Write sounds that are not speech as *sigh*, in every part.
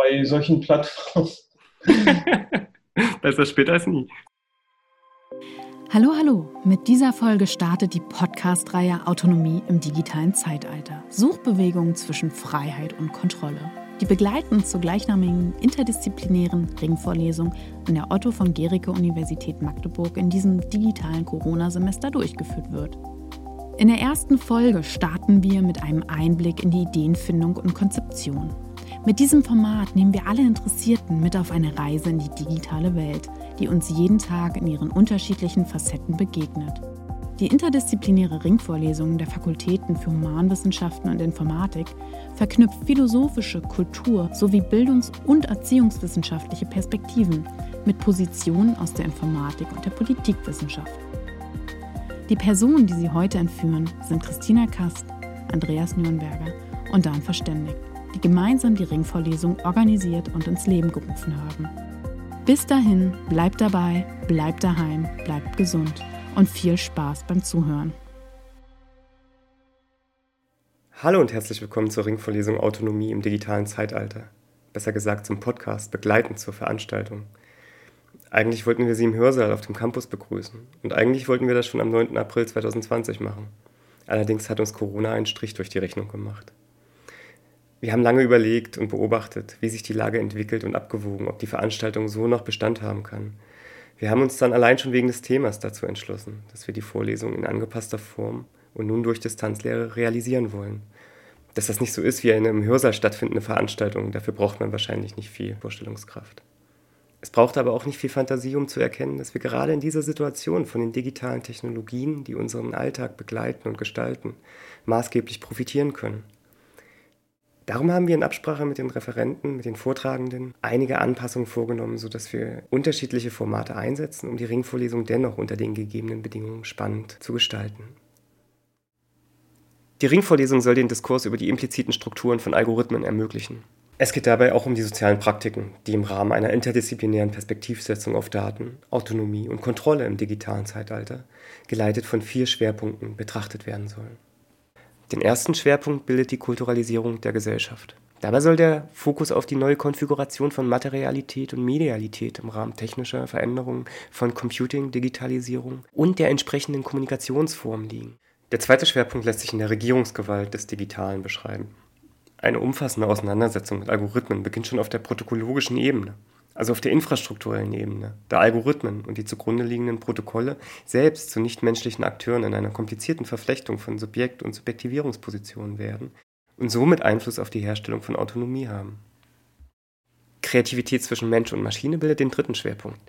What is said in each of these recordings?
bei solchen Plattformen. *laughs* Besser später als nie. Hallo, hallo! Mit dieser Folge startet die Podcast-Reihe Autonomie im digitalen Zeitalter. Suchbewegungen zwischen Freiheit und Kontrolle. Die begleitend zur gleichnamigen interdisziplinären Ringvorlesung an der Otto von Gericke Universität Magdeburg in diesem digitalen Corona-Semester durchgeführt wird. In der ersten Folge starten wir mit einem Einblick in die Ideenfindung und Konzeption. Mit diesem Format nehmen wir alle Interessierten mit auf eine Reise in die digitale Welt, die uns jeden Tag in ihren unterschiedlichen Facetten begegnet. Die interdisziplinäre Ringvorlesung der Fakultäten für Humanwissenschaften und Informatik verknüpft philosophische, Kultur- sowie bildungs- und erziehungswissenschaftliche Perspektiven mit Positionen aus der Informatik und der Politikwissenschaft. Die Personen, die Sie heute entführen, sind Christina Kast, Andreas Nürnberger und Dan Verständigt die gemeinsam die Ringvorlesung organisiert und ins Leben gerufen haben. Bis dahin, bleibt dabei, bleibt daheim, bleibt gesund und viel Spaß beim Zuhören. Hallo und herzlich willkommen zur Ringvorlesung Autonomie im digitalen Zeitalter. Besser gesagt zum Podcast, begleitend zur Veranstaltung. Eigentlich wollten wir Sie im Hörsaal auf dem Campus begrüßen und eigentlich wollten wir das schon am 9. April 2020 machen. Allerdings hat uns Corona einen Strich durch die Rechnung gemacht. Wir haben lange überlegt und beobachtet, wie sich die Lage entwickelt und abgewogen, ob die Veranstaltung so noch Bestand haben kann. Wir haben uns dann allein schon wegen des Themas dazu entschlossen, dass wir die Vorlesung in angepasster Form und nun durch Distanzlehre realisieren wollen. Dass das nicht so ist wie eine im Hörsaal stattfindende Veranstaltung, dafür braucht man wahrscheinlich nicht viel Vorstellungskraft. Es braucht aber auch nicht viel Fantasie, um zu erkennen, dass wir gerade in dieser Situation von den digitalen Technologien, die unseren Alltag begleiten und gestalten, maßgeblich profitieren können. Darum haben wir in Absprache mit den Referenten, mit den Vortragenden einige Anpassungen vorgenommen, sodass wir unterschiedliche Formate einsetzen, um die Ringvorlesung dennoch unter den gegebenen Bedingungen spannend zu gestalten. Die Ringvorlesung soll den Diskurs über die impliziten Strukturen von Algorithmen ermöglichen. Es geht dabei auch um die sozialen Praktiken, die im Rahmen einer interdisziplinären Perspektivsetzung auf Daten, Autonomie und Kontrolle im digitalen Zeitalter, geleitet von vier Schwerpunkten, betrachtet werden sollen. Den ersten Schwerpunkt bildet die Kulturalisierung der Gesellschaft. Dabei soll der Fokus auf die neue Konfiguration von Materialität und Medialität im Rahmen technischer Veränderungen von Computing, Digitalisierung und der entsprechenden Kommunikationsform liegen. Der zweite Schwerpunkt lässt sich in der Regierungsgewalt des Digitalen beschreiben. Eine umfassende Auseinandersetzung mit Algorithmen beginnt schon auf der protokollogischen Ebene also auf der infrastrukturellen Ebene, der Algorithmen und die zugrunde liegenden Protokolle selbst zu nichtmenschlichen Akteuren in einer komplizierten Verflechtung von Subjekt- und Subjektivierungspositionen werden und somit Einfluss auf die Herstellung von Autonomie haben. Kreativität zwischen Mensch und Maschine bildet den dritten Schwerpunkt.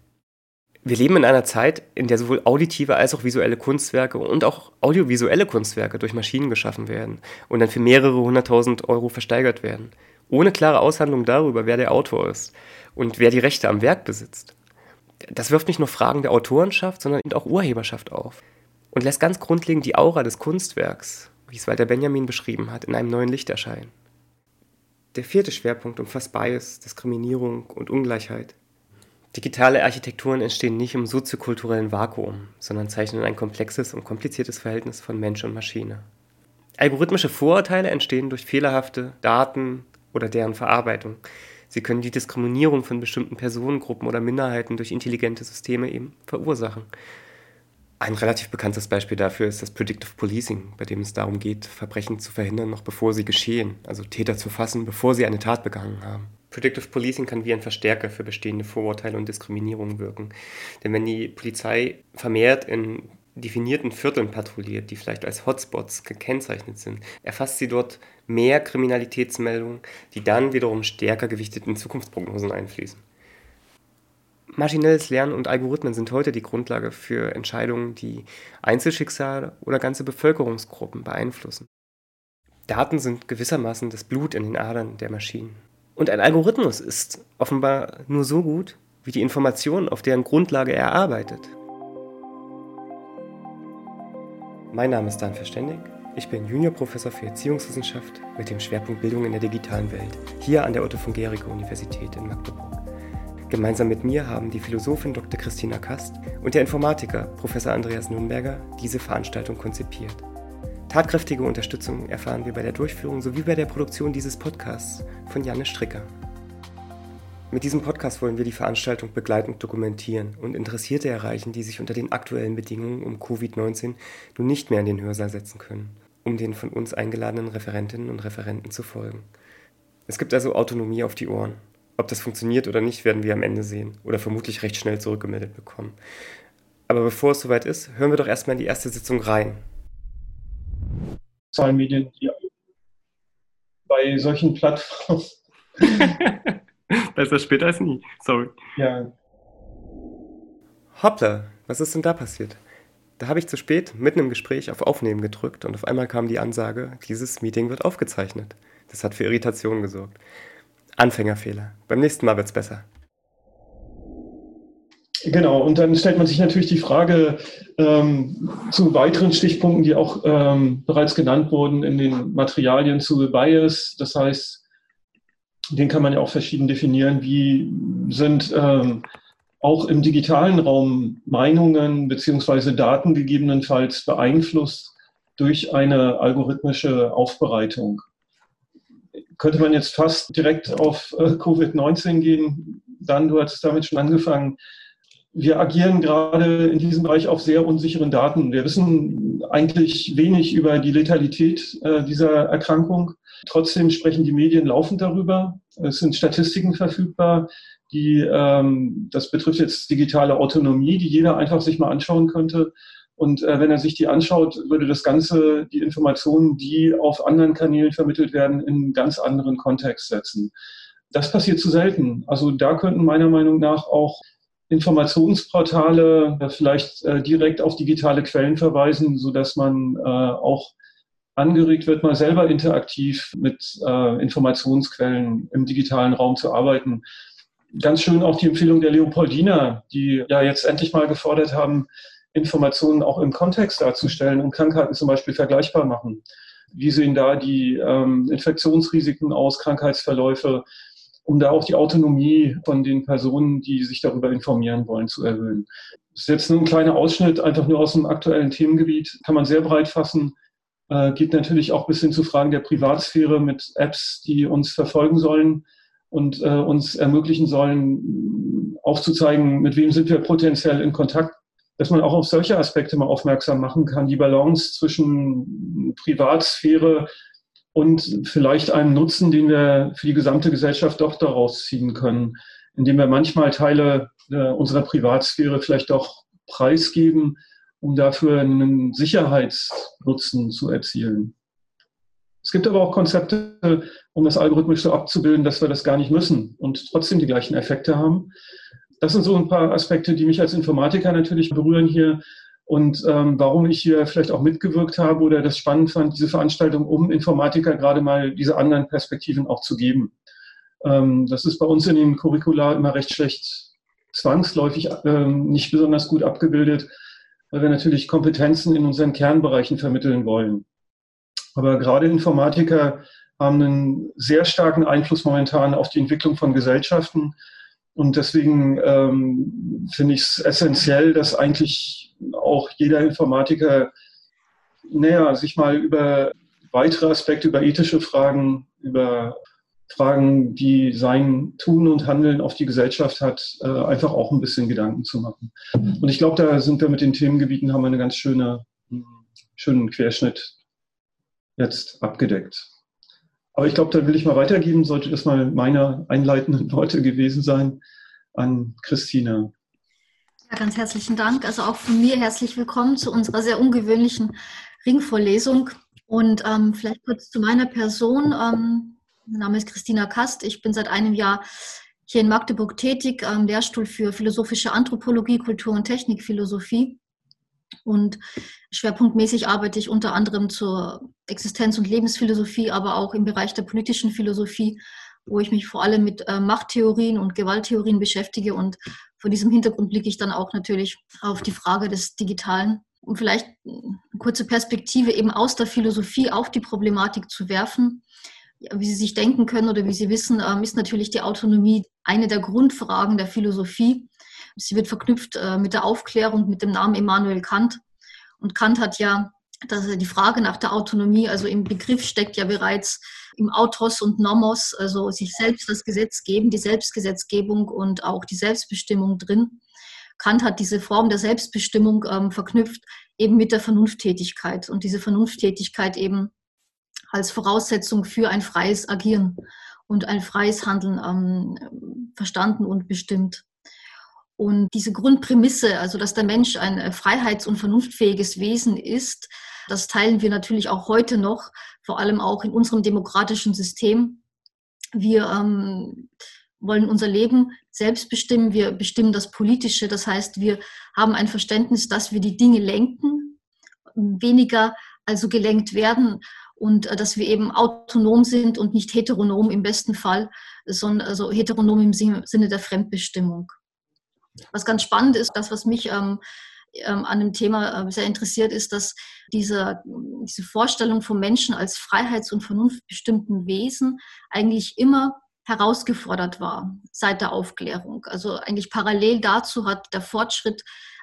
Wir leben in einer Zeit, in der sowohl auditive als auch visuelle Kunstwerke und auch audiovisuelle Kunstwerke durch Maschinen geschaffen werden und dann für mehrere hunderttausend Euro versteigert werden, ohne klare Aushandlung darüber, wer der Autor ist und wer die Rechte am Werk besitzt. Das wirft nicht nur Fragen der Autorenschaft, sondern auch Urheberschaft auf und lässt ganz grundlegend die Aura des Kunstwerks, wie es Walter Benjamin beschrieben hat, in einem neuen Licht erscheinen. Der vierte Schwerpunkt umfasst Bias, Diskriminierung und Ungleichheit. Digitale Architekturen entstehen nicht im soziokulturellen Vakuum, sondern zeichnen ein komplexes und kompliziertes Verhältnis von Mensch und Maschine. Algorithmische Vorurteile entstehen durch fehlerhafte Daten oder deren Verarbeitung, Sie können die Diskriminierung von bestimmten Personengruppen oder Minderheiten durch intelligente Systeme eben verursachen. Ein relativ bekanntes Beispiel dafür ist das Predictive Policing, bei dem es darum geht, Verbrechen zu verhindern, noch bevor sie geschehen, also Täter zu fassen, bevor sie eine Tat begangen haben. Predictive Policing kann wie ein Verstärker für bestehende Vorurteile und Diskriminierung wirken. Denn wenn die Polizei vermehrt in definierten Vierteln patrouilliert, die vielleicht als Hotspots gekennzeichnet sind, erfasst sie dort mehr Kriminalitätsmeldungen, die dann wiederum stärker gewichtet in Zukunftsprognosen einfließen. Maschinelles Lernen und Algorithmen sind heute die Grundlage für Entscheidungen, die Einzelschicksale oder ganze Bevölkerungsgruppen beeinflussen. Daten sind gewissermaßen das Blut in den Adern der Maschinen. Und ein Algorithmus ist offenbar nur so gut wie die Informationen, auf deren Grundlage er arbeitet. Mein Name ist Dan Verständig. Ich bin Juniorprofessor für Erziehungswissenschaft mit dem Schwerpunkt Bildung in der digitalen Welt, hier an der Otto von Gericke Universität in Magdeburg. Gemeinsam mit mir haben die Philosophin Dr. Christina Kast und der Informatiker Professor Andreas Nürnberger diese Veranstaltung konzipiert. Tatkräftige Unterstützung erfahren wir bei der Durchführung sowie bei der Produktion dieses Podcasts von Janne Stricker. Mit diesem Podcast wollen wir die Veranstaltung begleitend dokumentieren und Interessierte erreichen, die sich unter den aktuellen Bedingungen um Covid-19 nun nicht mehr in den Hörsaal setzen können, um den von uns eingeladenen Referentinnen und Referenten zu folgen. Es gibt also Autonomie auf die Ohren. Ob das funktioniert oder nicht, werden wir am Ende sehen oder vermutlich recht schnell zurückgemeldet bekommen. Aber bevor es soweit ist, hören wir doch erstmal in die erste Sitzung rein. Zahlenmedien, die bei solchen Plattformen. *laughs* Besser später als nie, sorry. Ja. Hoppla, was ist denn da passiert? Da habe ich zu spät mitten im Gespräch auf Aufnehmen gedrückt und auf einmal kam die Ansage, dieses Meeting wird aufgezeichnet. Das hat für Irritation gesorgt. Anfängerfehler. Beim nächsten Mal wird es besser. Genau, und dann stellt man sich natürlich die Frage ähm, zu weiteren Stichpunkten, die auch ähm, bereits genannt wurden in den Materialien zu Bias. Das heißt, den kann man ja auch verschieden definieren. Wie sind ähm, auch im digitalen Raum Meinungen beziehungsweise Daten gegebenenfalls beeinflusst durch eine algorithmische Aufbereitung? Könnte man jetzt fast direkt auf äh, Covid-19 gehen? Dann, du hattest damit schon angefangen wir agieren gerade in diesem Bereich auf sehr unsicheren Daten. Wir wissen eigentlich wenig über die Letalität äh, dieser Erkrankung. Trotzdem sprechen die Medien laufend darüber. Es sind Statistiken verfügbar, die, ähm, das betrifft jetzt digitale Autonomie, die jeder einfach sich mal anschauen könnte. Und äh, wenn er sich die anschaut, würde das Ganze die Informationen, die auf anderen Kanälen vermittelt werden, in einen ganz anderen Kontext setzen. Das passiert zu selten. Also da könnten meiner Meinung nach auch Informationsportale vielleicht äh, direkt auf digitale Quellen verweisen, so dass man äh, auch angeregt wird, mal selber interaktiv mit äh, Informationsquellen im digitalen Raum zu arbeiten. Ganz schön auch die Empfehlung der Leopoldina, die ja jetzt endlich mal gefordert haben, Informationen auch im Kontext darzustellen und Krankheiten zum Beispiel vergleichbar machen. Wie sehen da die ähm, Infektionsrisiken aus, Krankheitsverläufe? um da auch die Autonomie von den Personen, die sich darüber informieren wollen, zu erhöhen. Das ist jetzt nur ein kleiner Ausschnitt, einfach nur aus dem aktuellen Themengebiet, kann man sehr breit fassen. Äh, geht natürlich auch bis hin zu Fragen der Privatsphäre mit Apps, die uns verfolgen sollen und äh, uns ermöglichen sollen, aufzuzeigen, mit wem sind wir potenziell in Kontakt, dass man auch auf solche Aspekte mal aufmerksam machen kann. Die Balance zwischen Privatsphäre, und vielleicht einen Nutzen, den wir für die gesamte Gesellschaft doch daraus ziehen können, indem wir manchmal Teile äh, unserer Privatsphäre vielleicht doch preisgeben, um dafür einen Sicherheitsnutzen zu erzielen. Es gibt aber auch Konzepte, um das algorithmisch so abzubilden, dass wir das gar nicht müssen und trotzdem die gleichen Effekte haben. Das sind so ein paar Aspekte, die mich als Informatiker natürlich berühren hier, und ähm, warum ich hier vielleicht auch mitgewirkt habe oder das spannend fand, diese Veranstaltung, um Informatiker gerade mal diese anderen Perspektiven auch zu geben. Ähm, das ist bei uns in den Curricula immer recht schlecht zwangsläufig ähm, nicht besonders gut abgebildet, weil wir natürlich Kompetenzen in unseren Kernbereichen vermitteln wollen. Aber gerade Informatiker haben einen sehr starken Einfluss momentan auf die Entwicklung von Gesellschaften. Und deswegen ähm, finde ich es essentiell, dass eigentlich auch jeder Informatiker näher sich mal über weitere Aspekte, über ethische Fragen, über Fragen, die sein Tun und Handeln auf die Gesellschaft hat, äh, einfach auch ein bisschen Gedanken zu machen. Und ich glaube, da sind wir mit den Themengebieten, haben wir einen ganz schöne, schönen Querschnitt jetzt abgedeckt. Aber ich glaube, da will ich mal weitergeben, sollte das mal meine einleitenden *laughs* Worte gewesen sein an Christina. Ja, ganz herzlichen Dank. Also auch von mir herzlich willkommen zu unserer sehr ungewöhnlichen Ringvorlesung. Und ähm, vielleicht kurz zu meiner Person. Ähm, mein Name ist Christina Kast. Ich bin seit einem Jahr hier in Magdeburg tätig, am Lehrstuhl für philosophische Anthropologie, Kultur- und Technikphilosophie. Und schwerpunktmäßig arbeite ich unter anderem zur Existenz- und Lebensphilosophie, aber auch im Bereich der politischen Philosophie wo ich mich vor allem mit äh, Machttheorien und Gewalttheorien beschäftige. Und vor diesem Hintergrund blicke ich dann auch natürlich auf die Frage des Digitalen, um vielleicht eine kurze Perspektive eben aus der Philosophie auf die Problematik zu werfen. Wie Sie sich denken können oder wie Sie wissen, ähm, ist natürlich die Autonomie eine der Grundfragen der Philosophie. Sie wird verknüpft äh, mit der Aufklärung, mit dem Namen Immanuel Kant. Und Kant hat ja dass die Frage nach der Autonomie, also im Begriff steckt ja bereits im Autos und Nomos, also sich selbst das Gesetz geben, die Selbstgesetzgebung und auch die Selbstbestimmung drin. Kant hat diese Form der Selbstbestimmung ähm, verknüpft eben mit der Vernunfttätigkeit und diese Vernunfttätigkeit eben als Voraussetzung für ein freies Agieren und ein freies Handeln ähm, verstanden und bestimmt. Und diese Grundprämisse, also dass der Mensch ein äh, freiheits- und vernunftfähiges Wesen ist, das teilen wir natürlich auch heute noch, vor allem auch in unserem demokratischen System. Wir ähm, wollen unser Leben selbst bestimmen, wir bestimmen das Politische, das heißt, wir haben ein Verständnis, dass wir die Dinge lenken, weniger also gelenkt werden und äh, dass wir eben autonom sind und nicht heteronom im besten Fall, sondern also heteronom im Sinne der Fremdbestimmung. Was ganz spannend ist, das, was mich ähm, ähm, an dem Thema äh, sehr interessiert, ist, dass diese, diese Vorstellung vom Menschen als freiheits- und vernunftbestimmten Wesen eigentlich immer herausgefordert war seit der Aufklärung. Also eigentlich parallel dazu hat der Fortschritt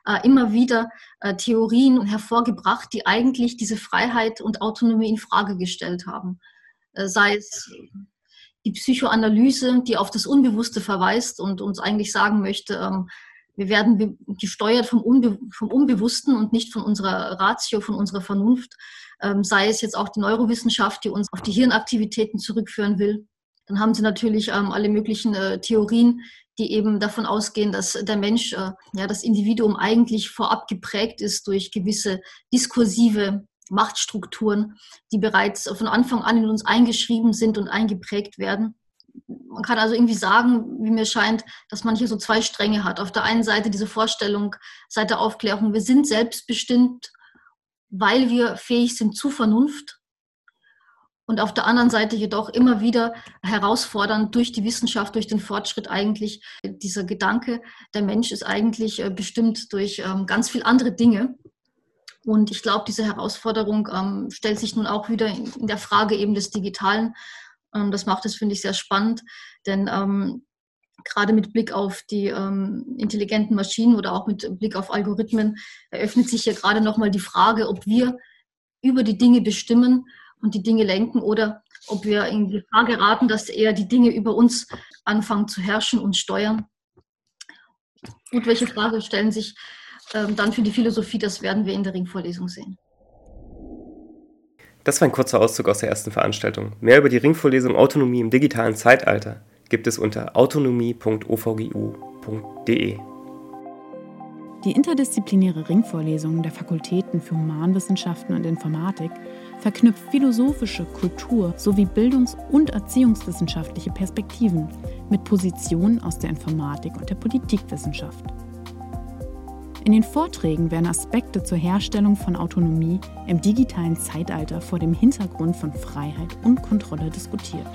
äh, immer wieder äh, Theorien hervorgebracht, die eigentlich diese Freiheit und Autonomie in Frage gestellt haben. Äh, sei es die Psychoanalyse, die auf das Unbewusste verweist und uns eigentlich sagen möchte, ähm, wir werden gesteuert vom, Unbe vom Unbewussten und nicht von unserer Ratio, von unserer Vernunft. Ähm, sei es jetzt auch die Neurowissenschaft, die uns auf die Hirnaktivitäten zurückführen will. Dann haben sie natürlich ähm, alle möglichen äh, Theorien, die eben davon ausgehen, dass der Mensch, äh, ja, das Individuum eigentlich vorab geprägt ist durch gewisse diskursive Machtstrukturen, die bereits von Anfang an in uns eingeschrieben sind und eingeprägt werden. Man kann also irgendwie sagen, wie mir scheint, dass man hier so zwei Stränge hat. Auf der einen Seite diese Vorstellung seit der Aufklärung, wir sind selbstbestimmt, weil wir fähig sind zu Vernunft und auf der anderen Seite jedoch immer wieder herausfordernd durch die Wissenschaft, durch den Fortschritt eigentlich dieser Gedanke, der Mensch ist eigentlich äh, bestimmt durch ähm, ganz viele andere Dinge. Und ich glaube, diese Herausforderung ähm, stellt sich nun auch wieder in der Frage eben des Digitalen. Ähm, das macht es, finde ich, sehr spannend, denn gerade mit Blick auf die intelligenten Maschinen oder auch mit Blick auf Algorithmen eröffnet sich ja gerade nochmal die Frage, ob wir über die Dinge bestimmen und die Dinge lenken oder ob wir in Gefahr geraten, dass eher die Dinge über uns anfangen zu herrschen und steuern. Gut, welche Frage stellen sich ähm, dann für die Philosophie? Das werden wir in der Ringvorlesung sehen. Das war ein kurzer Auszug aus der ersten Veranstaltung. Mehr über die Ringvorlesung Autonomie im digitalen Zeitalter gibt es unter autonomie.ovgu.de. Die interdisziplinäre Ringvorlesung der Fakultäten für Humanwissenschaften und Informatik verknüpft philosophische, Kultur- sowie bildungs- und erziehungswissenschaftliche Perspektiven mit Positionen aus der Informatik und der Politikwissenschaft. In den Vorträgen werden Aspekte zur Herstellung von Autonomie im digitalen Zeitalter vor dem Hintergrund von Freiheit und Kontrolle diskutiert.